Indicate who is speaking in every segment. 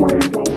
Speaker 1: Wait,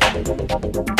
Speaker 1: Moi, je